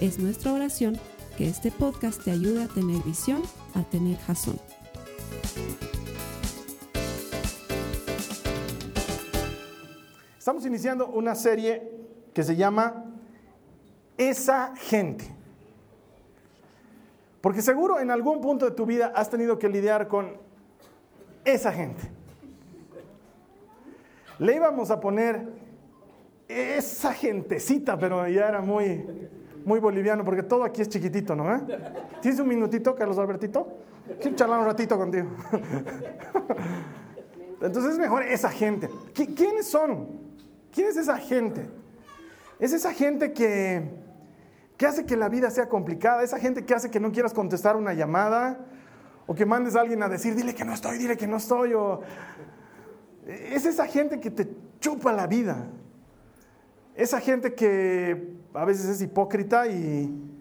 Es nuestra oración que este podcast te ayude a tener visión, a tener jazón. Estamos iniciando una serie que se llama Esa gente. Porque seguro en algún punto de tu vida has tenido que lidiar con esa gente. Le íbamos a poner esa gentecita, pero ya era muy, muy boliviano, porque todo aquí es chiquitito, ¿no? Eh? ¿Tienes un minutito, Carlos Albertito? Quiero charlar un ratito contigo. Entonces es mejor esa gente. ¿Quiénes son? ¿Quién es esa gente? Es esa gente que, que hace que la vida sea complicada, esa gente que hace que no quieras contestar una llamada, o que mandes a alguien a decir, dile que no estoy, dile que no estoy, o... Es esa gente que te chupa la vida. Esa gente que a veces es hipócrita y,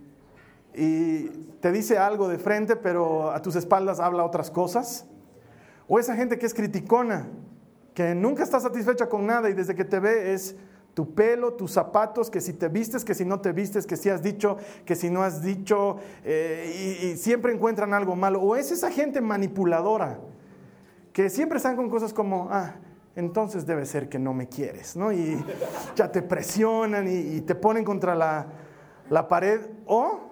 te dice algo de frente, pero a tus espaldas habla otras cosas. O esa gente que es criticona, que nunca está satisfecha con nada y desde que te ve es tu pelo, tus zapatos, que si te vistes, que si no te vistes, que si has dicho, que si no has dicho, eh, y, y, siempre encuentran algo malo. O es esa gente manipuladora, que siempre están con cosas como, ah, entonces debe ser que no me quieres, ¿no? Y ya te presionan y, te ponen contra la, la, pared. O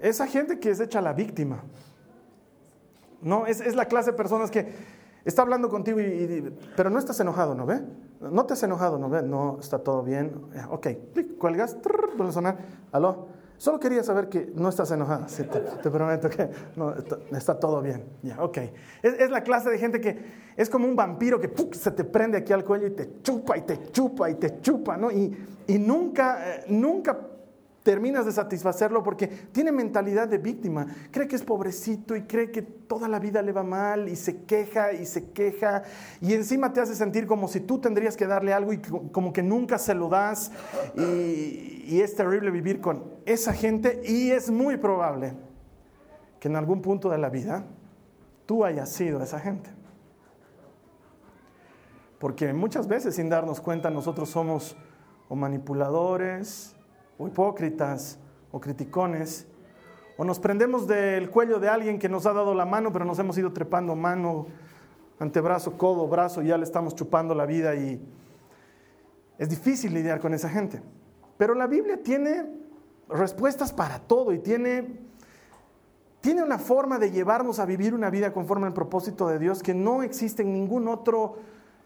esa gente que es hecha la víctima. No, es, es la clase de personas que está hablando contigo, y, pero no estás enojado, ¿no ve? No te has enojado, ¿no ve? No, está todo bien. Ok, cuelgas, a sonar. ¿Aló? Solo quería saber que no estás enojada. Sí, te, prometo que está, todo bien. Ya, ok. Es, la clase de gente que es como un vampiro que se te prende aquí al cuello y te chupa y te chupa y te chupa, ¿no? Y, y nunca, eh, nunca terminas de satisfacerlo porque tiene mentalidad de víctima. Cree que es pobrecito y cree que toda la vida le va mal y se queja y se queja y encima te hace sentir como si tú tendrías que darle algo y como que nunca se lo das y, es terrible vivir con esa gente y es muy probable que en algún punto de la vida tú hayas sido esa gente. Porque muchas veces sin darnos cuenta nosotros somos o manipuladores, o hipócritas o criticones, o nos prendemos del cuello de alguien que nos ha dado la mano, pero nos hemos ido trepando mano, antebrazo, codo, brazo, y ya le estamos chupando la vida y es difícil lidiar con esa gente. Pero la Biblia tiene respuestas para todo y tiene, tiene una forma de llevarnos a vivir una vida conforme al propósito de Dios que no existe en ningún otro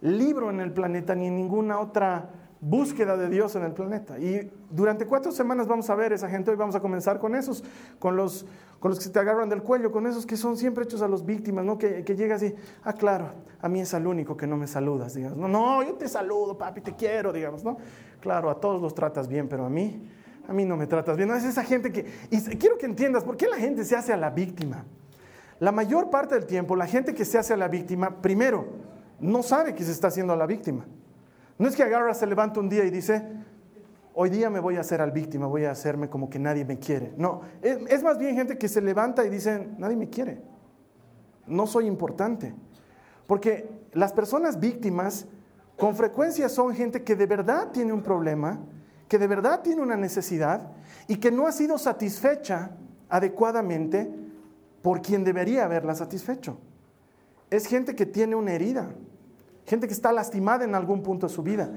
libro en el planeta ni en ninguna otra búsqueda de Dios en el planeta. Y durante cuatro semanas vamos a ver esa gente, hoy vamos a comenzar con esos, con los, con los que se te agarran del cuello, con esos que son siempre hechos a los víctimas, ¿no? que, que llegas y, ah, claro, a mí es al único que no me saludas, digamos, no, no, yo te saludo, papi, te quiero, digamos, ¿no? Claro, a todos los tratas bien, pero a mí, a mí no me tratas bien. No, es esa gente que, y quiero que entiendas, ¿por qué la gente se hace a la víctima? La mayor parte del tiempo, la gente que se hace a la víctima, primero, no sabe que se está haciendo a la víctima. No es que agarra, se levanta un día y dice, hoy día me voy a hacer al víctima, voy a hacerme como que nadie me quiere. No, es, es, más bien gente que se levanta y dice, nadie me quiere, no soy importante. Porque las personas víctimas con frecuencia son gente que de verdad tiene un problema, que de verdad tiene una necesidad y que no ha sido satisfecha adecuadamente por quien debería haberla satisfecho. Es gente que tiene una herida gente que está lastimada en algún punto de su vida.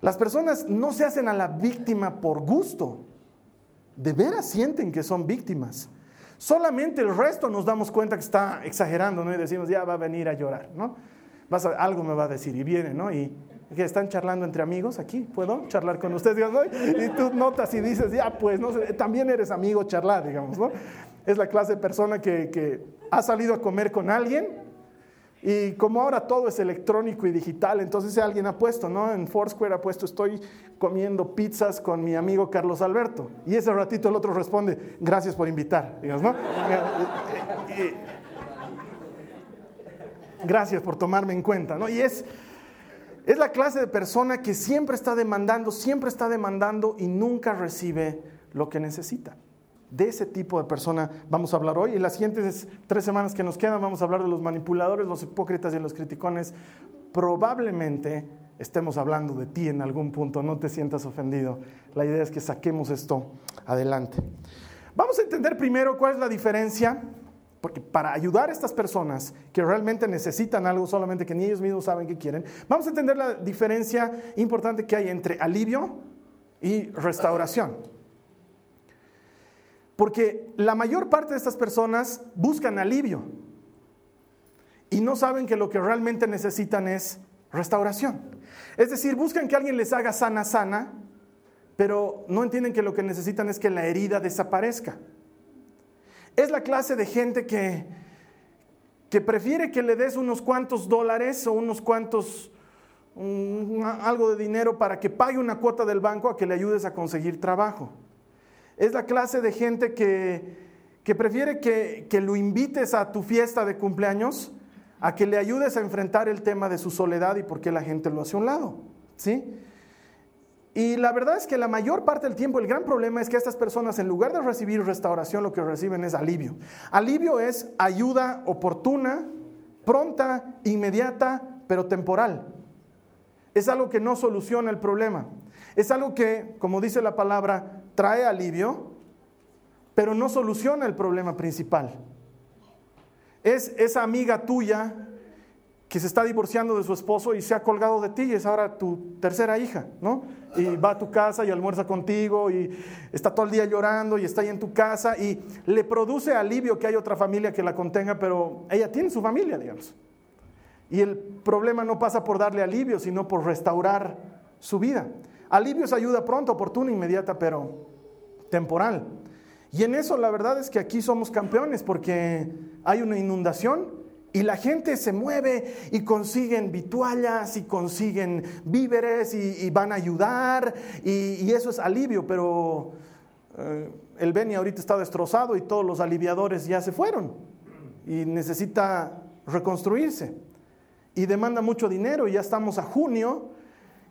Las personas no se hacen a la víctima por gusto, de veras sienten que son víctimas. Solamente el resto nos damos cuenta que está exagerando, ¿no? Y decimos, ya va a venir a llorar, ¿no? Vas a, algo me va a decir y viene, ¿no? Y que están charlando entre amigos aquí, ¿puedo charlar con ustedes? Digamos. Y tú notas y dices, ya, pues, también eres amigo charlar, digamos, ¿no? Es la clase de persona que ha salido a comer con alguien Y como ahora todo es electrónico y digital, entonces alguien ha puesto, ¿no? En Foursquare ha puesto, estoy comiendo pizzas con mi amigo Carlos Alberto. Y ese ratito el otro responde, gracias por invitar, ¿no? gracias por tomarme en cuenta, ¿no? Y es, es la clase de persona que siempre está demandando, siempre está demandando y nunca recibe lo que necesita. De ese tipo de persona vamos a hablar hoy. En las siguientes tres semanas que nos quedan vamos a hablar de los manipuladores, los hipócritas y los criticones. Probablemente estemos hablando de ti en algún punto, no te sientas ofendido. La idea es que saquemos esto adelante. Vamos a entender primero cuál es la diferencia, porque para ayudar a estas personas que realmente necesitan algo, solamente que ni ellos mismos saben que quieren, vamos a entender la diferencia importante que hay entre alivio y restauración. Porque la mayor parte de estas personas buscan alivio y no saben que lo que realmente necesitan es restauración. Es decir, buscan que alguien les haga sana, sana, pero no entienden que lo que necesitan es que la herida desaparezca. Es la clase de gente que, que prefiere que le des unos cuantos dólares o unos cuantos, algo de dinero para que pague una cuota del banco a que le ayudes a conseguir trabajo. Es la clase de gente que, prefiere que, que lo invites a tu fiesta de cumpleaños a que le ayudes a enfrentar el tema de su soledad y por qué la gente lo hace a un lado. ¿Sí? Y la verdad es que la mayor parte del tiempo el gran problema es que estas personas en lugar de recibir restauración lo que reciben es alivio. Alivio es ayuda oportuna, pronta, inmediata, pero temporal. Es algo que no soluciona el problema. Es algo que, como dice la palabra, trae alivio, pero no soluciona el problema principal. Es esa amiga tuya que se está divorciando de su esposo y se ha colgado de ti y es ahora tu tercera hija, ¿no? Y va a tu casa y almuerza contigo y está todo el día llorando y está ahí en tu casa y le produce alivio que hay otra familia que la contenga, pero ella tiene su familia, digamos. Y el problema no pasa por darle alivio, sino por restaurar su vida. Alivio es ayuda pronta, oportuna, inmediata, pero temporal. Y en eso la verdad es que aquí somos campeones porque hay una inundación y la gente se mueve y consiguen vituallas y consiguen víveres y, van a ayudar y, eso es alivio, pero eh, el Beni ahorita está destrozado y todos los aliviadores ya se fueron y necesita reconstruirse y demanda mucho dinero y ya estamos a junio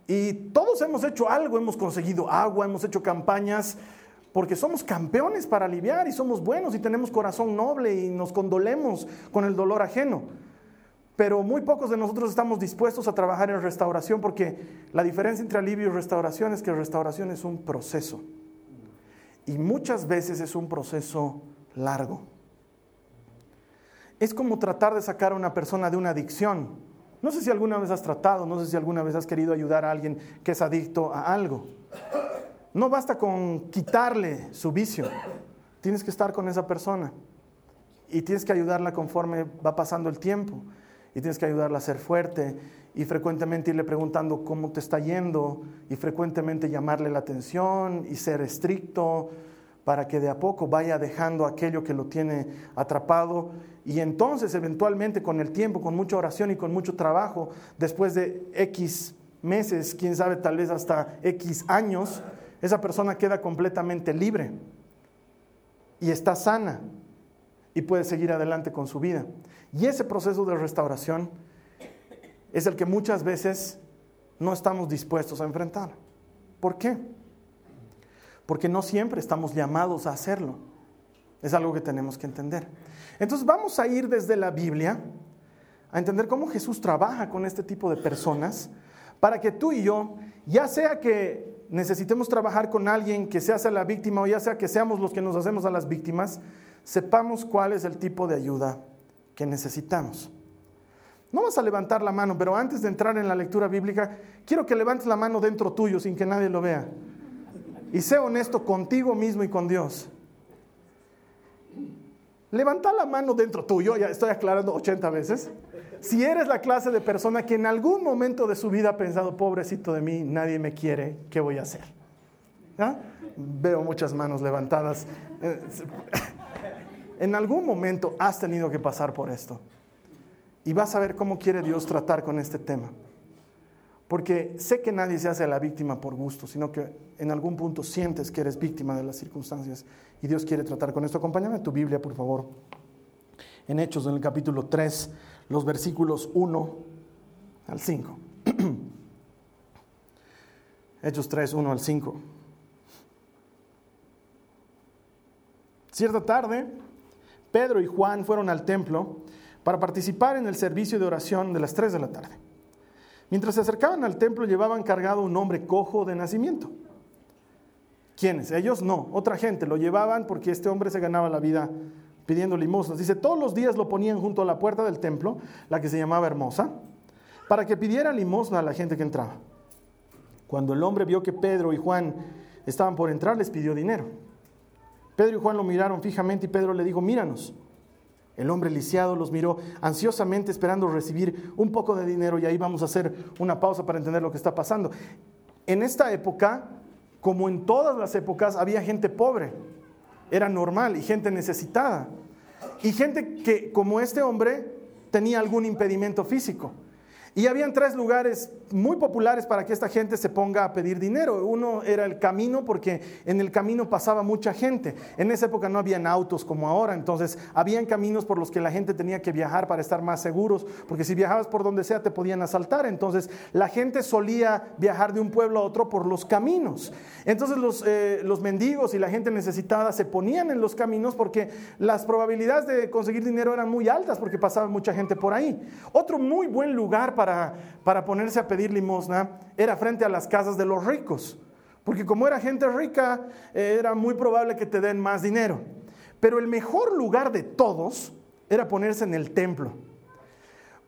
y todos hemos hecho algo, hemos conseguido agua, hemos hecho campañas, porque somos campeones para aliviar y somos buenos y tenemos corazón noble y nos condolemos con el dolor ajeno. Pero muy pocos de nosotros estamos dispuestos a trabajar en restauración porque la diferencia entre alivio y restauración es que restauración es un proceso. Y muchas veces es un proceso largo. Es como tratar de sacar a una persona de una adicción. No sé si alguna vez has tratado, no sé si alguna vez has querido ayudar a alguien que es adicto a algo. No basta con quitarle su vicio, tienes que estar con esa persona. Y tienes que ayudarla conforme va pasando el tiempo. Y tienes que ayudarla a ser fuerte y frecuentemente irle preguntando cómo te está yendo y frecuentemente llamarle la atención y ser estricto para que de a poco vaya dejando aquello que lo tiene atrapado. Y entonces eventualmente con el tiempo, con mucha oración y con mucho trabajo, después de X meses, quién sabe, tal vez hasta X años, esa persona queda completamente libre y está sana y puede seguir adelante con su vida. Y ese proceso de restauración es el que muchas veces no estamos dispuestos a enfrentar. ¿Por qué? porque no siempre estamos llamados a hacerlo. Es algo que tenemos que entender. Entonces vamos a ir desde la Biblia a entender cómo Jesús trabaja con este tipo de personas para que tú y yo, ya sea que necesitemos trabajar con alguien que se hace la víctima o ya sea que seamos los que nos hacemos a las víctimas, sepamos cuál es el tipo de ayuda que necesitamos. No vas a levantar la mano, pero antes de entrar en la lectura bíblica, quiero que levantes la mano dentro tuyo sin que nadie lo vea y sé honesto contigo mismo y con Dios. Levanta la mano dentro tuyo, ya estoy aclarando 80 veces. Si eres la clase de persona que en algún momento de su vida ha pensado, pobrecito de mí, nadie me quiere, ¿qué voy a hacer? Veo muchas manos levantadas. En algún momento has tenido que pasar por esto. y vas a ver cómo quiere Dios tratar con este tema. Porque sé que nadie se hace la víctima por gusto, sino que en algún punto sientes que eres víctima de las circunstancias y Dios quiere tratar con esto. Acompáñame a tu Biblia, por favor. En Hechos, en el capítulo 3, los versículos 1 al 5. Hechos 3, 1 al 5. Cierta tarde, Pedro y Juan fueron al templo para participar en el servicio de oración de las 3 de la tarde. Mientras se acercaban al templo llevaban cargado un hombre cojo de nacimiento. ¿Quiénes? Ellos no, otra gente lo llevaban porque este hombre se ganaba la vida pidiendo limosnas. Dice, todos los días lo ponían junto a la puerta del templo, la que se llamaba Hermosa, para que pidiera limosna a la gente que entraba. Cuando el hombre vio que Pedro y Juan estaban por entrar, les pidió dinero. Pedro y Juan lo miraron fijamente y Pedro le dijo, míranos. El hombre lisiado los miró ansiosamente esperando recibir un poco de dinero y ahí vamos a hacer una pausa para entender lo que está pasando. En esta época, como en todas las épocas, había gente pobre, era normal, y gente necesitada, y gente que, como este hombre, tenía algún impedimento físico. Y habían tres lugares muy populares para que esta gente se ponga a pedir dinero. Uno era el camino, porque en el camino pasaba mucha gente. En esa época no habían autos como ahora, entonces habían caminos por los que la gente tenía que viajar para estar más seguros, porque si viajabas por donde sea te podían asaltar. Entonces la gente solía viajar de un pueblo a otro por los caminos. Entonces los, eh, los mendigos y la gente necesitada se ponían en los caminos porque las probabilidades de conseguir dinero eran muy altas porque pasaba mucha gente por ahí. Otro muy buen lugar para para, ponerse a pedir limosna era frente a las casas de los ricos, porque como era gente rica, eh, era muy probable que te den más dinero. Pero el mejor lugar de todos era ponerse en el templo,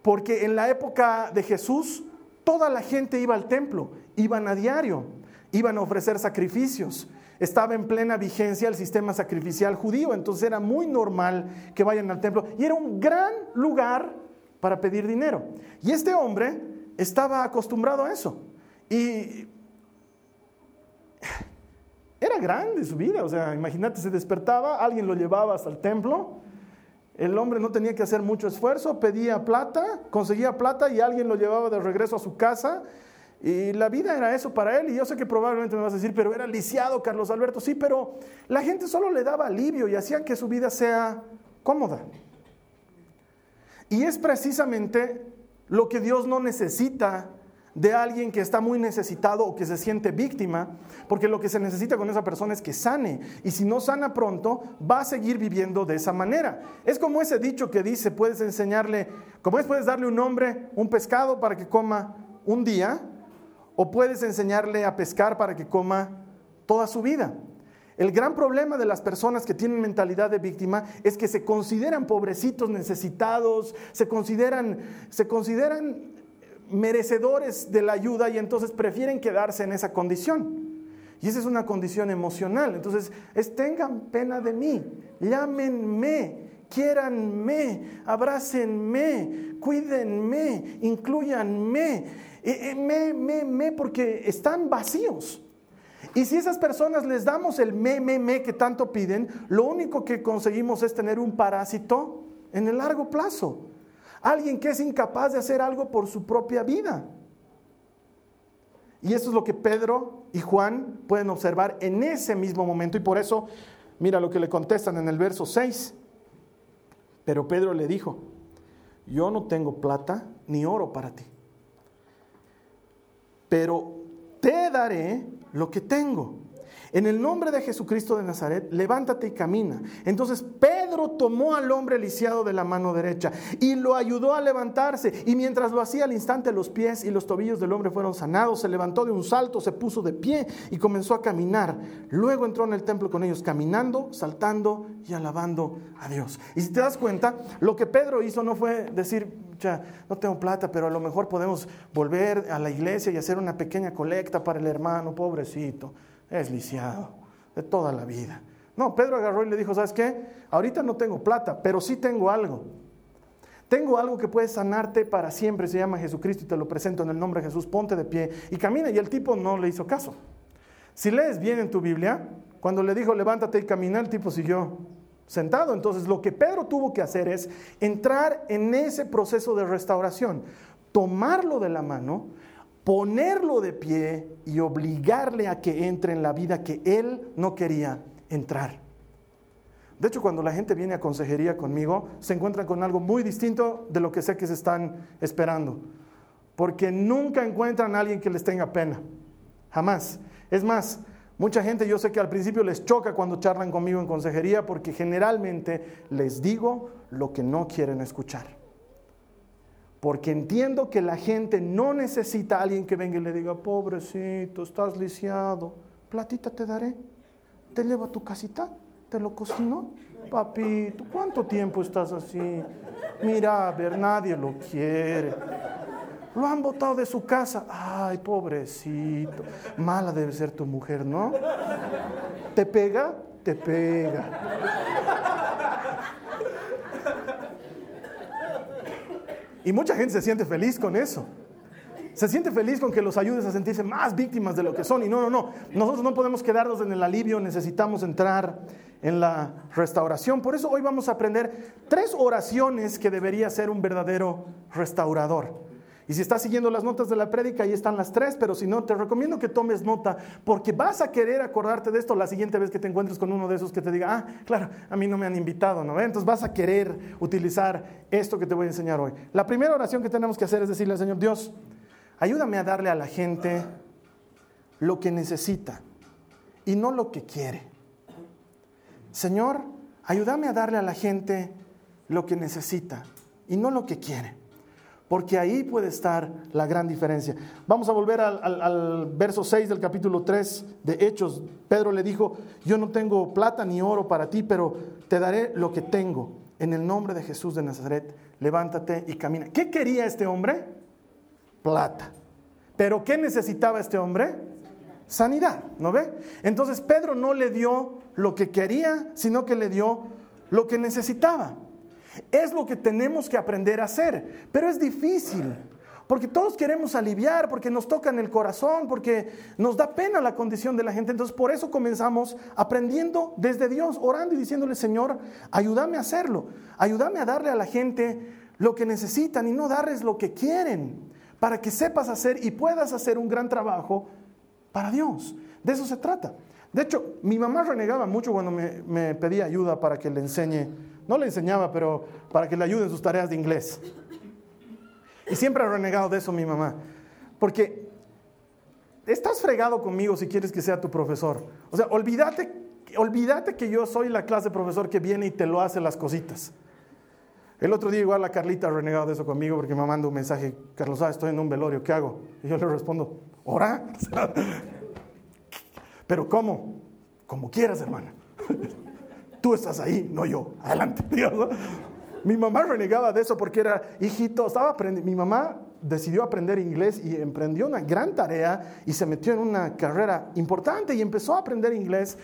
porque en la época de Jesús, toda la gente iba al templo, iban a diario, iban a ofrecer sacrificios. Estaba en plena vigencia el sistema sacrificial judío, entonces era muy normal que vayan al templo. Y era un gran lugar para pedir dinero. Y este hombre estaba acostumbrado a eso. Y era grande su vida, o sea, imagínate, se despertaba, alguien lo llevaba hasta el templo, el hombre no tenía que hacer mucho esfuerzo, pedía plata, conseguía plata y alguien lo llevaba de regreso a su casa. Y la vida era eso para él. Y yo sé que probablemente me vas a decir, pero era lisiado Carlos Alberto. Sí, pero la gente solo le daba alivio y hacían que su vida sea cómoda. Y es precisamente lo que Dios no necesita de alguien que está muy necesitado o que se siente víctima, porque lo que se necesita con esa persona es que sane, y si no sana pronto, va a seguir viviendo de esa manera. Es como ese dicho que dice, puedes enseñarle, como es, puedes darle un hombre un pescado para que coma un día, o puedes enseñarle a pescar para que coma toda su vida. El gran problema de las personas que tienen mentalidad de víctima es que se consideran pobrecitos, necesitados, se consideran, se consideran merecedores de la ayuda y entonces prefieren quedarse en esa condición. Y esa es una condición emocional. Entonces, es tengan pena de mí, llámenme, quiéranme, abrácenme, cuídenme, incluyanme, eh, eh, me, me, me, porque están vacíos. Y si esas personas les damos el me, me, me que tanto piden, lo único que conseguimos es tener un parásito en el largo plazo. Alguien que es incapaz de hacer algo por su propia vida. Y eso es lo que Pedro y Juan pueden observar en ese mismo momento. Y por eso, mira lo que le contestan en el verso 6. Pero Pedro le dijo, yo no tengo plata ni oro para ti. Pero te daré lo que tengo. En el nombre de Jesucristo de Nazaret, levántate y camina. Entonces Pedro tomó al hombre lisiado de la mano derecha y lo ayudó a levantarse. Y mientras lo hacía al instante, los pies y los tobillos del hombre fueron sanados. Se levantó de un salto, se puso de pie y comenzó a caminar. Luego entró en el templo con ellos, caminando, saltando y alabando a Dios. Y si te das cuenta, lo que Pedro hizo no fue decir, no tengo plata, pero a lo mejor podemos volver a la iglesia y hacer una pequeña colecta para el hermano, pobrecito, es lisiado de toda la vida. No, Pedro agarró y le dijo, ¿sabes qué? Ahorita no tengo plata, pero sí tengo algo. Tengo algo que puede sanarte para siempre, se llama Jesucristo y te lo presento en el nombre de Jesús, ponte de pie y camina. Y el tipo no le hizo caso. Si lees bien en tu Biblia, cuando le dijo levántate y camina, el tipo siguió sentado. Entonces lo que Pedro tuvo que hacer es entrar en ese proceso de restauración, tomarlo de la mano, ponerlo de pie y obligarle a que entre en la vida que él no quería entrar. De hecho, cuando la gente viene a consejería conmigo, se encuentran con algo muy distinto de lo que sé que se están esperando. Porque nunca encuentran a alguien que les tenga pena. Jamás. Es más, mucha gente yo sé que al principio les choca cuando charlan conmigo en consejería porque generalmente les digo lo que no quieren escuchar. Porque entiendo que la gente no necesita a alguien que venga y le diga, pobrecito, estás lisiado, platita te daré, te llevo a tu casita, te lo cocino. Papito, ¿cuánto tiempo estás así? Mira, a ver, nadie lo quiere. Lo han botado de su casa. Ay, pobrecito. Mala debe ser tu mujer, ¿no? ¿Te pega? Te pega. Y mucha gente se siente feliz con eso. Se siente feliz con que los ayudes a sentirse más víctimas de lo que son. Y no, no, no. Nosotros no podemos quedarnos en el alivio, necesitamos entrar en la restauración. Por eso hoy vamos a aprender tres oraciones que debería ser un verdadero restaurador. Y si estás siguiendo las notas de la prédica, ahí están las tres, pero si no, te recomiendo que tomes nota, porque vas a querer acordarte de esto la siguiente vez que te encuentres con uno de esos que te diga, ah, claro, a mí no me han invitado, ¿no? Entonces vas a querer utilizar esto que te voy a enseñar hoy. La primera oración que tenemos que hacer es decirle al Señor, Dios, ayúdame a darle a la gente lo que necesita y no lo que quiere. Señor, ayúdame a darle a la gente lo que necesita y no lo que quiere porque ahí puede estar la gran diferencia. Vamos a volver al, verso 6 del capítulo 3 de Hechos. Pedro le dijo, yo no tengo plata ni oro para ti, pero te daré lo que tengo. En el nombre de Jesús de Nazaret, levántate y camina. ¿Qué quería este hombre? Plata. ¿Pero qué necesitaba este hombre? Sanidad, ¿no ve? Entonces Pedro no le dio lo que quería, sino que le dio lo que necesitaba. Es lo que tenemos que aprender a hacer, pero es difícil. Porque todos queremos aliviar, porque nos toca en el corazón, porque nos da pena la condición de la gente. Entonces por eso comenzamos aprendiendo desde Dios, orando y diciéndole, Señor, ayúdame a hacerlo. Ayúdame a darle a la gente lo que necesitan y no darles lo que quieren, para que sepas hacer y puedas hacer un gran trabajo para Dios. De eso se trata. De hecho, mi mamá renegaba mucho cuando me, me pedía ayuda para que le enseñe no le enseñaba, pero para que le ayude en sus tareas de inglés. Y siempre ha renegado de eso mi mamá. Porque estás fregado conmigo si quieres que sea tu profesor. O sea, olvídate, olvídate que yo soy la clase de profesor que viene y te lo hace las cositas. El otro día igual la Carlita ha renegado de eso conmigo porque me manda un mensaje, Carlos, ah, estoy en un velorio, ¿qué hago? Y yo le respondo, ora. Pero ¿cómo? Como quieras, hermana tú estás ahí, no yo, adelante. Mi mamá renegaba de eso porque era hijito, estaba. Mi mamá decidió aprender inglés y emprendió una gran tarea y se metió en una carrera importante y empezó a aprender inglés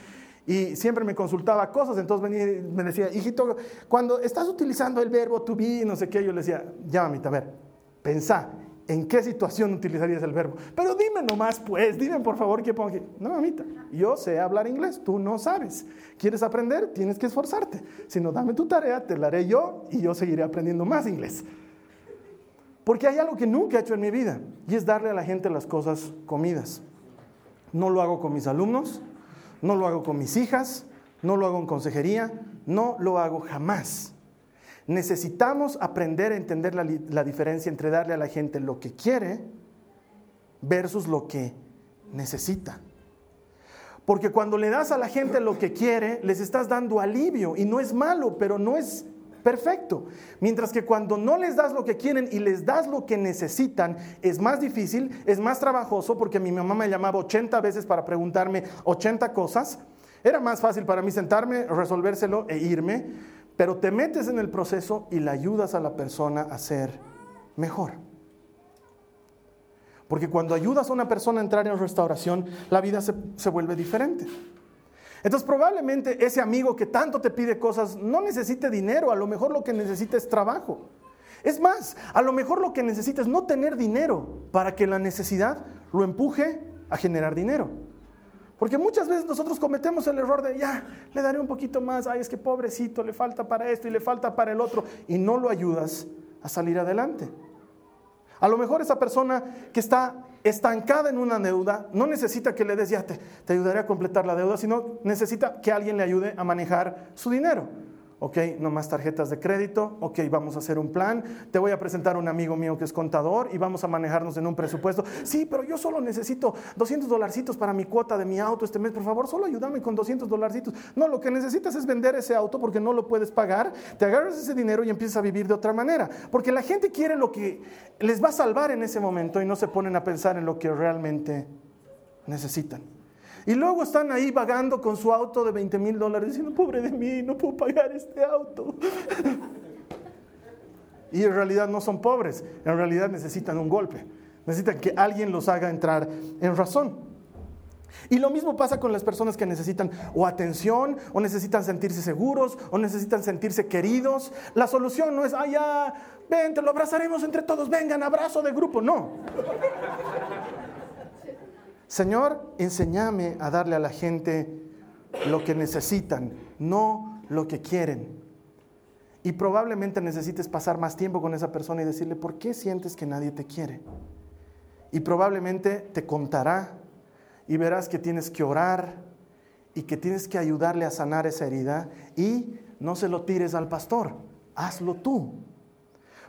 y siempre me consultaba cosas, entonces me decía, hijito, cuando estás utilizando el verbo to be, no sé qué, yo le decía, mamita, a ver, pensá, ¿en qué situación utilizarías el verbo? Pero dime nomás, pues, dime por favor qué pongo aquí. No, mamita, yo sé hablar inglés, tú no sabes. ¿Quieres aprender? Tienes que esforzarte. Si no, dame tu tarea, te la haré yo y yo seguiré aprendiendo más inglés. Porque hay algo que nunca he hecho en mi vida y es darle a la gente las cosas comidas. No lo hago con mis alumnos, no lo hago con mis hijas, no lo hago en consejería, no lo hago jamás. Necesitamos aprender a entender la, diferencia entre darle a la gente lo que quiere versus lo que necesita. Porque cuando le das a la gente lo que quiere, les estás dando alivio y no es malo, pero no es perfecto. Mientras que cuando no les das lo que quieren y les das lo que necesitan, es más difícil, es más trabajoso, porque mi mamá me llamaba 80 veces para preguntarme 80 cosas. Era más fácil para mí sentarme, resolvérselo e irme, pero te metes en el proceso y le ayudas a la persona a ser mejor. Porque cuando ayudas a una persona a entrar en restauración, la vida se, se, vuelve diferente. Entonces probablemente ese amigo que tanto te pide cosas no necesite dinero, a lo mejor lo que necesita es trabajo. Es más, a lo mejor lo que necesita es no tener dinero para que la necesidad lo empuje a generar dinero. Porque muchas veces nosotros cometemos el error de, ya, le daré un poquito más, ay, es que pobrecito, le falta para esto y le falta para el otro, y no lo ayudas a salir adelante. A lo mejor esa persona que está estancada en una deuda no necesita que le des, ya te, te ayudaré a completar la deuda, sino necesita que alguien le ayude a manejar su dinero ok, no más tarjetas de crédito, ok, vamos a hacer un plan, te voy a presentar a un amigo mío que es contador y vamos a manejarnos en un presupuesto. Sí, pero yo solo necesito 200 dolarcitos para mi cuota de mi auto este mes, por favor, solo ayúdame con 200 dolarcitos. No, lo que necesitas es vender ese auto porque no lo puedes pagar, te agarras ese dinero y empiezas a vivir de otra manera, porque la gente quiere lo que les va a salvar en ese momento y no se ponen a pensar en lo que realmente necesitan. Y luego están ahí vagando con su auto de 20 mil dólares diciendo, pobre de mí, no puedo pagar este auto. y en realidad no son pobres, en realidad necesitan un golpe, necesitan que alguien los haga entrar en razón. Y lo mismo pasa con las personas que necesitan o atención, o necesitan sentirse seguros, o necesitan sentirse queridos. La solución no es, ah, ya, ven, te lo abrazaremos entre todos, vengan, abrazo de grupo. No. Señor, enséñame a darle a la gente lo que necesitan, no lo que quieren. Y probablemente necesites pasar más tiempo con esa persona y decirle, ¿por qué sientes que nadie te quiere? Y probablemente te contará y verás que tienes que orar y que tienes que ayudarle a sanar esa herida y no se lo tires al pastor, hazlo tú.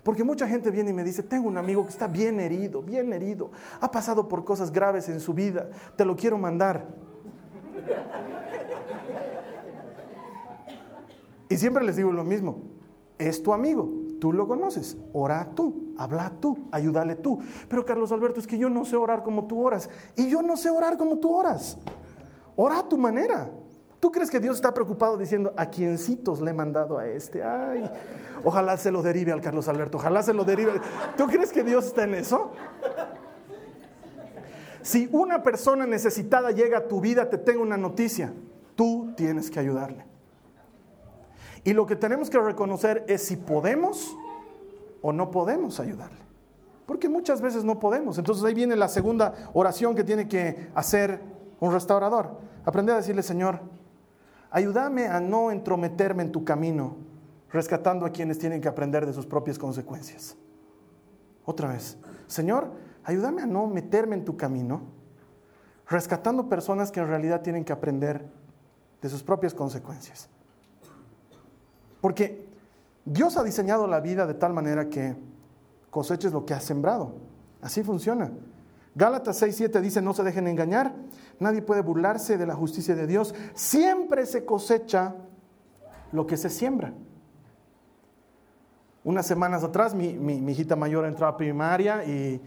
Porque mucha gente viene y me dice, tengo un amigo que está bien herido, bien herido, ha pasado por cosas graves en su vida, te lo quiero mandar. Y siempre les digo lo mismo, es tu amigo, tú lo conoces, ora tú, habla tú, ayúdale tú. Pero Carlos Alberto, es que yo no sé orar como tú oras y yo no sé orar como tú oras. Ora a tu manera. ¿Tú crees que Dios está preocupado diciendo a quiencitos le he mandado a este? Ay, ojalá se lo derive al Carlos Alberto, ojalá se lo derive. ¿Tú crees que Dios está en eso? Si una persona necesitada llega a tu vida, te tengo una noticia. Tú tienes que ayudarle. Y lo que tenemos que reconocer es si podemos o no podemos ayudarle. Porque muchas veces no podemos. Entonces ahí viene la segunda oración que tiene que hacer un restaurador. Aprende a decirle, Señor, Ayúdame a no entrometerme en tu camino, rescatando a quienes tienen que aprender de sus propias consecuencias. Otra vez, Señor, ayúdame a no meterme en tu camino, rescatando personas que en realidad tienen que aprender de sus propias consecuencias. Porque Dios ha diseñado la vida de tal manera que coseches lo que has sembrado. Así funciona. Gálatas 6:7 dice, no se dejen engañar, nadie puede burlarse de la justicia de Dios, siempre se cosecha lo que se siembra. Unas semanas atrás mi, hijita mayor entró a primaria y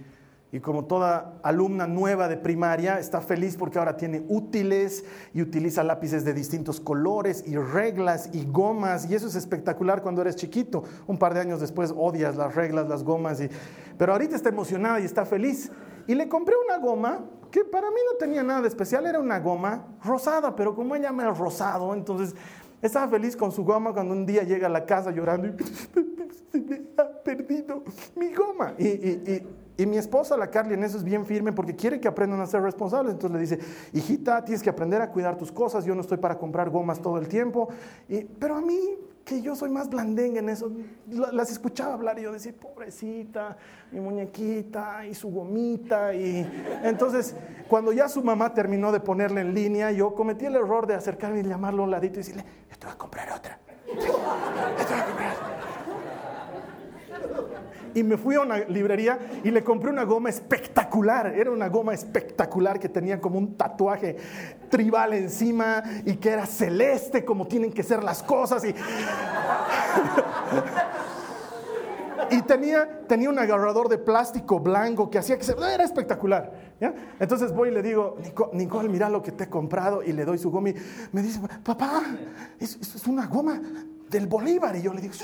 y como toda alumna nueva de primaria, está feliz porque ahora tiene útiles y utiliza lápices de distintos colores y reglas y gomas. Y eso es espectacular cuando eres chiquito. Un par de años después odias las reglas, las gomas. Y... Pero ahorita está emocionada y está feliz. Y le compré una goma que para mí no tenía nada de especial. Era una goma rosada, pero como ella me ha rosado, entonces estaba feliz con su goma cuando un día llega a la casa llorando y me ha perdido mi goma. y y mi esposa, la Carly, en eso es bien firme porque quiere que aprendan a ser responsables. Entonces le dice, hijita, tienes que aprender a cuidar tus cosas. Yo no estoy para comprar gomas todo el tiempo. Y, pero a mí, que yo soy más blandenga en eso, las escuchaba hablar y yo decía, pobrecita, mi muñequita y su gomita. Y entonces, cuando ya su mamá terminó de ponerle en línea, yo cometí el error de acercarme y llamarlo a un ladito y decirle, yo voy a comprar otra. Yo te voy a comprar otra y me fui a una librería y le compré una goma espectacular. Era una goma espectacular que tenía como un tatuaje tribal encima y que era celeste como tienen que ser las cosas. Y, y tenía, tenía un agarrador de plástico blanco que hacía que se... Era espectacular. Entonces voy y le digo, Nicole, mira lo que te he comprado y le doy su goma y me dice, papá, es, es una goma del Bolívar. Y yo le digo,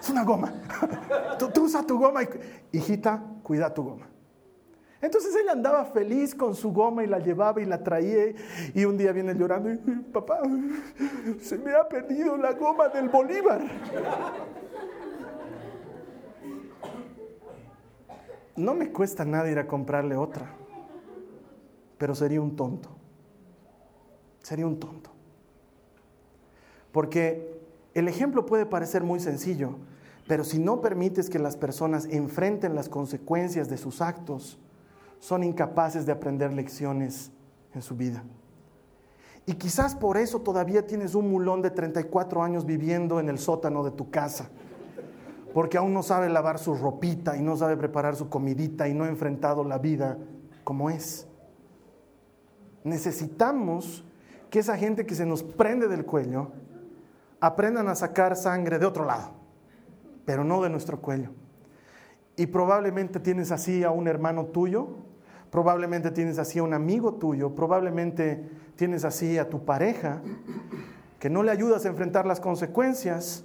es una goma. Tú, usas tu goma y, hijita, cuida tu goma. Entonces ella andaba feliz con su goma y la llevaba y la traía. Y un día viene llorando y, papá, se me ha perdido la goma del Bolívar. No me cuesta nada ir a comprarle otra, pero sería un tonto. sería un tonto. Porque el ejemplo puede parecer muy sencillo, pero si no permites que las personas enfrenten las consecuencias de sus actos, son incapaces de aprender lecciones en su vida. Y quizás por eso todavía tienes un mulón de 34 años viviendo en el sótano de tu casa, porque aún no sabe lavar su ropita y no sabe preparar su comidita y no ha enfrentado la vida como es. Necesitamos que esa gente que se nos prende del cuello aprendan a sacar sangre de otro lado, pero no de nuestro cuello. Y probablemente tienes así a un hermano tuyo, probablemente tienes así a un amigo tuyo, probablemente tienes así a tu pareja, que no le ayudas a enfrentar las consecuencias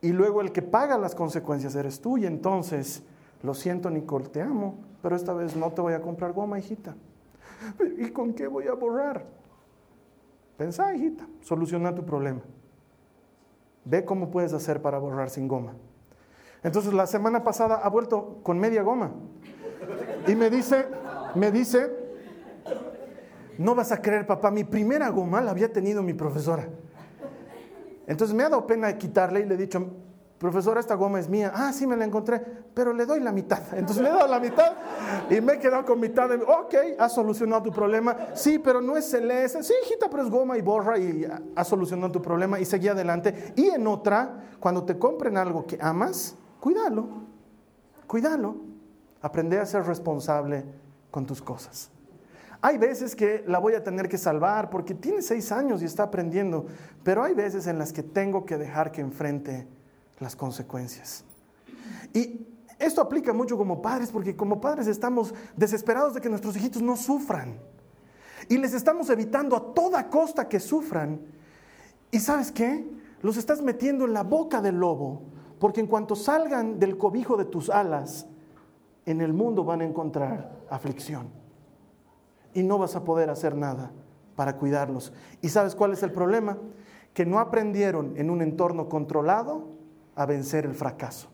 y luego el que paga las consecuencias eres tú y entonces, lo siento Nicole, te amo, pero esta vez no te voy a comprar goma, hijita. ¿Y con qué voy a borrar? Pensá, hijita, soluciona tu problema. Ve cómo puedes hacer para borrar sin goma. Entonces la semana pasada ha vuelto con media goma. Y me dice, me dice, no vas a creer, papá, mi primera goma la había tenido mi profesora. Entonces me ha dado pena quitarle y le he dicho, profesora, esta goma es mía. Ah, sí, me la encontré, pero le doy la mitad. Entonces le he dado la mitad y me he quedado con mitad. De, ok, has solucionado tu problema. Sí, pero no es celeste. Sí, hijita, pero es goma y borra y ha solucionado tu problema y seguí adelante. Y en otra, cuando te compren algo que amas, cuídalo, cuídalo. Aprende a ser responsable con tus cosas. Hay veces que la voy a tener que salvar porque tiene seis años y está aprendiendo, pero hay veces en las que tengo que dejar que enfrente las consecuencias. Y esto aplica mucho como padres porque como padres estamos desesperados de que nuestros hijitos no sufran. Y les estamos evitando a toda costa que sufran. ¿Y sabes qué? Los estás metiendo en la boca del lobo, porque en cuanto salgan del cobijo de tus alas, en el mundo van a encontrar aflicción y no vas a poder hacer nada para cuidarlos. ¿Y sabes cuál es el problema? Que no aprendieron en un entorno controlado a vencer el fracaso.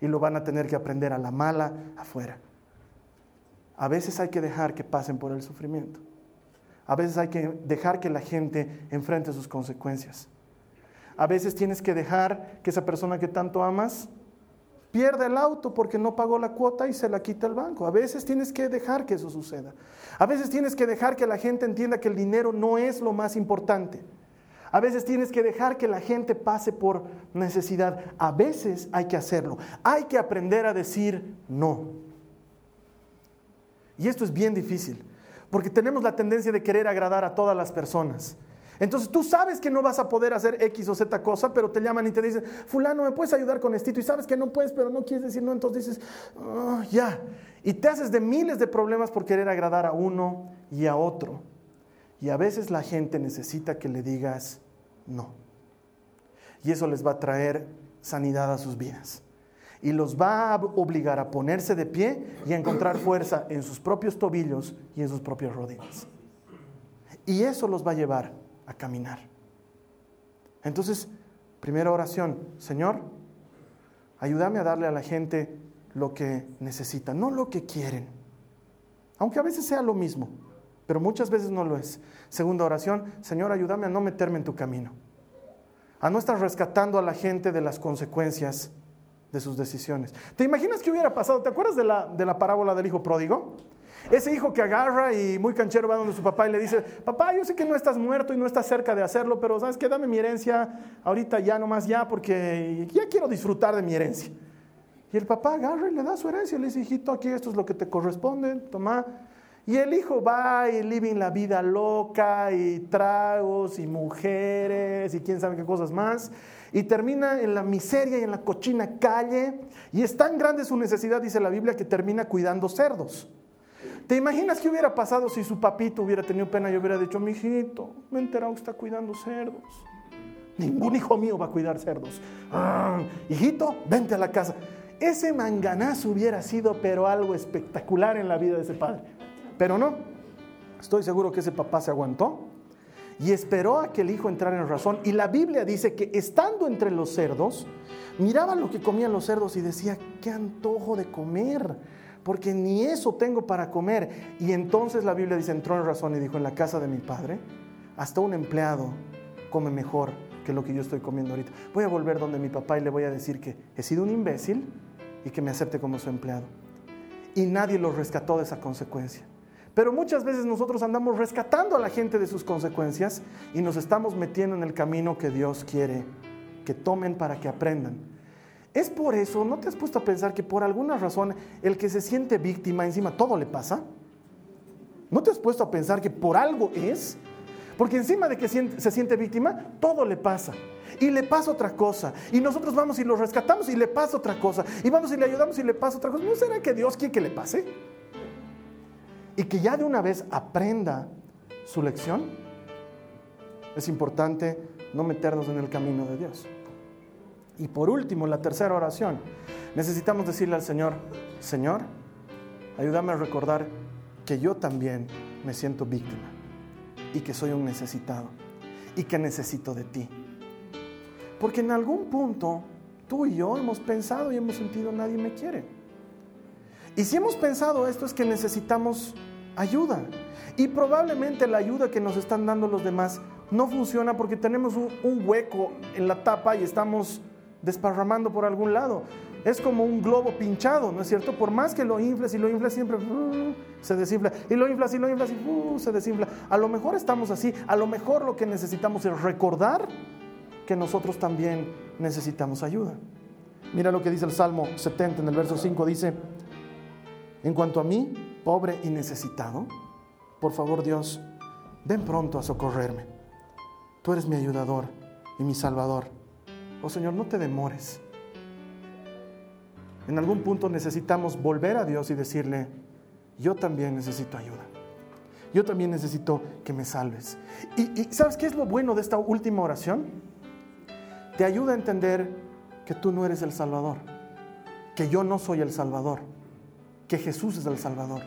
Y lo van a tener que aprender a la mala afuera. A veces hay que dejar que pasen por el sufrimiento. A veces hay que dejar que la gente enfrente sus consecuencias. A veces tienes que dejar que esa persona que tanto amas pierde el auto porque no pagó la cuota y se la quita el banco. A veces tienes que dejar que eso suceda. A veces tienes que dejar que la gente entienda que el dinero no es lo más importante. A veces tienes que dejar que la gente pase por necesidad. A veces hay que hacerlo. Hay que aprender a decir no. Y esto es bien difícil, porque tenemos la tendencia de querer agradar a todas las personas. Entonces tú sabes que no vas a poder hacer X o Z cosa, pero te llaman y te dicen, fulano, ¿me puedes ayudar con esto? Y sabes que no puedes, pero no quieres decir no, entonces dices, ah, ya. Y te haces de miles de problemas por querer agradar a uno y a otro. Y a veces la gente necesita que le digas no. Y eso les va a traer sanidad a sus vidas. Y los va a obligar a ponerse de pie y a encontrar fuerza en sus propios tobillos y en sus propias rodillas. Y eso los va a llevar a caminar. Entonces, primera oración, Señor, ayúdame a darle a la gente lo que necesita, no lo que quieren. Aunque a veces sea lo mismo, pero muchas veces no lo es. Segunda oración, Señor, ayúdame a no meterme en tu camino, a no estar rescatando a la gente de las consecuencias de sus decisiones. ¿Te imaginas qué hubiera pasado? ¿Te acuerdas de la, de la parábola del hijo pródigo? Ese hijo que agarra y muy canchero va donde su papá y le dice, papá, yo sé que no estás muerto y no estás cerca de hacerlo, pero sabes que dame mi herencia ahorita ya, nomás ya, porque ya quiero disfrutar de mi herencia. Y el papá agarra y le da su herencia, le dice, hijito, aquí esto es lo que te corresponde, toma. Y el hijo va y vive la vida loca y tragos y mujeres y quién sabe qué cosas más. Y termina en la miseria y en la cochina calle. Y es tan grande su necesidad, dice la Biblia, que termina cuidando cerdos. ¿Te imaginas qué hubiera pasado si su papito hubiera tenido pena y hubiera dicho, mi hijito, me he enterado que está cuidando cerdos? Ningún hijo mío va a cuidar cerdos. Ah, hijito, vente a la casa. Ese manganazo hubiera sido, pero algo espectacular en la vida de ese padre. Pero no, estoy seguro que ese papá se aguantó y esperó a que el hijo entrara en razón. Y la Biblia dice que estando entre los cerdos, miraba lo que comían los cerdos y decía, qué antojo de comer porque ni eso tengo para comer. Y entonces la Biblia dice, entró en razón y dijo, en la casa de mi padre hasta un empleado come mejor que lo que yo estoy comiendo ahorita. Voy a volver donde mi papá y le voy a decir que he sido un imbécil y que me acepte como su empleado. Y nadie lo rescató de esa consecuencia. Pero muchas veces nosotros andamos rescatando a la gente de sus consecuencias y nos estamos metiendo en el camino que Dios quiere que tomen para que aprendan. Es por eso, ¿no te has puesto a pensar que por alguna razón el que se siente víctima encima todo le pasa? ¿No te has puesto a pensar que por algo es? Porque encima de que se siente víctima, todo le pasa. Y le pasa otra cosa. Y nosotros vamos y lo rescatamos y le pasa otra cosa. Y vamos y le ayudamos y le pasa otra cosa. ¿No será que Dios quiere que le pase? Y que ya de una vez aprenda su lección. Es importante no meternos en el camino de Dios. Y por último, la tercera oración. Necesitamos decirle al Señor, Señor, ayúdame a recordar que yo también me siento víctima y que soy un necesitado y que necesito de ti. Porque en algún punto tú y yo hemos pensado y hemos sentido nadie me quiere. Y si hemos pensado esto es que necesitamos ayuda. Y probablemente la ayuda que nos están dando los demás no funciona porque tenemos un, hueco en la tapa y estamos desparramando por algún lado es como un globo pinchado, ¿no es cierto? Por más que lo infles y lo infles siempre uh, se desinfla. Y lo inflas y lo inflas y uh, se desinfla. A lo mejor estamos así. A lo mejor lo que necesitamos es recordar que nosotros también necesitamos ayuda. Mira lo que dice el Salmo 70 en el verso 5. Dice, en cuanto a mí, pobre y necesitado, por favor Dios, ven pronto a socorrerme. Tú eres mi ayudador y mi salvador. Oh Señor, no te demores en algún punto necesitamos volver a Dios y decirle, yo también necesito ayuda. Yo también necesito que me salves. Y, ¿sabes qué es lo bueno de esta última oración? Te ayuda a entender que tú no eres el Salvador, que yo no soy el Salvador, que Jesús es el Salvador.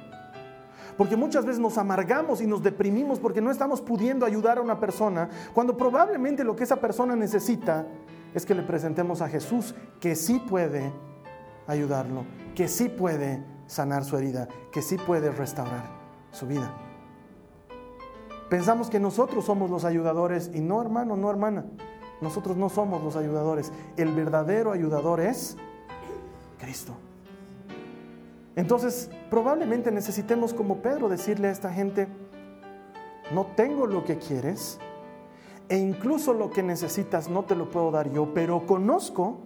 Porque muchas veces nos amargamos y nos deprimimos porque no estamos pudiendo ayudar a una persona, cuando probablemente lo que esa persona necesita es que le presentemos a Jesús, que sí puede ayudarlo, que sí puede sanar su herida, que sí puede restaurar su vida. Pensamos que nosotros somos los ayudadores y no, hermano, no, hermana. Nosotros no somos los ayudadores. El verdadero ayudador es Cristo. Entonces, probablemente necesitemos como Pedro decirle a esta gente, no tengo lo que quieres e incluso lo que necesitas no te lo puedo dar yo, pero conozco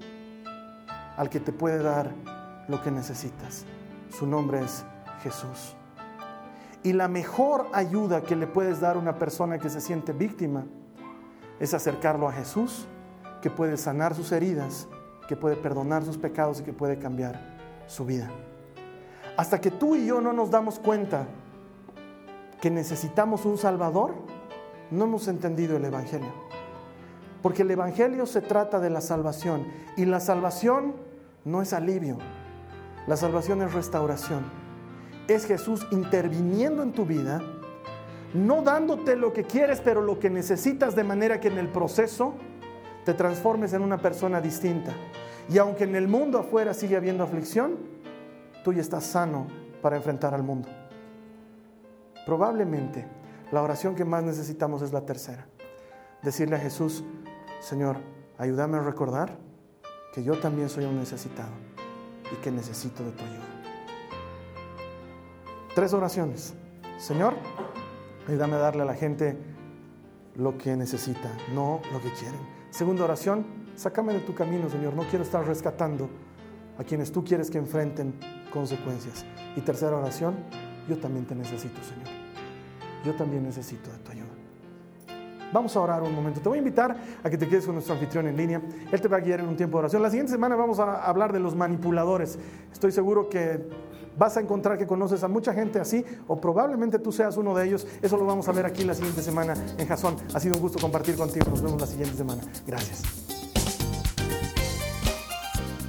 al que te puede dar lo que necesitas. Su nombre es Jesús. Y la mejor ayuda que le puedes dar a una persona que se siente víctima es acercarlo a Jesús, que puede sanar sus heridas, que puede perdonar sus pecados y que puede cambiar su vida. Hasta que tú y yo no nos damos cuenta que necesitamos un Salvador, no hemos entendido el Evangelio. Porque el Evangelio se trata de la salvación y la salvación no es alivio. La salvación es restauración. Es Jesús interviniendo en tu vida, no dándote lo que quieres, pero lo que necesitas de manera que en el proceso te transformes en una persona distinta. Y aunque en el mundo afuera sigue habiendo aflicción, tú ya estás sano para enfrentar al mundo. Probablemente la oración que más necesitamos es la tercera. Decirle a Jesús, Señor, ayúdame a recordar que yo también soy un necesitado y que necesito de tu ayuda. Tres oraciones. Señor, ayúdame a darle a la gente lo que necesita, no lo que quieren. Segunda oración, sácame de tu camino, Señor. No quiero estar rescatando a quienes tú quieres que enfrenten consecuencias. Y tercera oración, yo también te necesito, Señor. Yo también necesito de tu ayuda. Vamos a orar un momento. Te voy a invitar a que te quedes con nuestro anfitrión en línea. Él te va a guiar en un tiempo de oración. La siguiente semana vamos a hablar de los manipuladores. Estoy seguro que vas a encontrar que conoces a mucha gente así o probablemente tú seas uno de ellos. Eso lo vamos a ver aquí la siguiente semana en Jason. Ha sido un gusto compartir contigo. Nos vemos la siguiente semana. Gracias.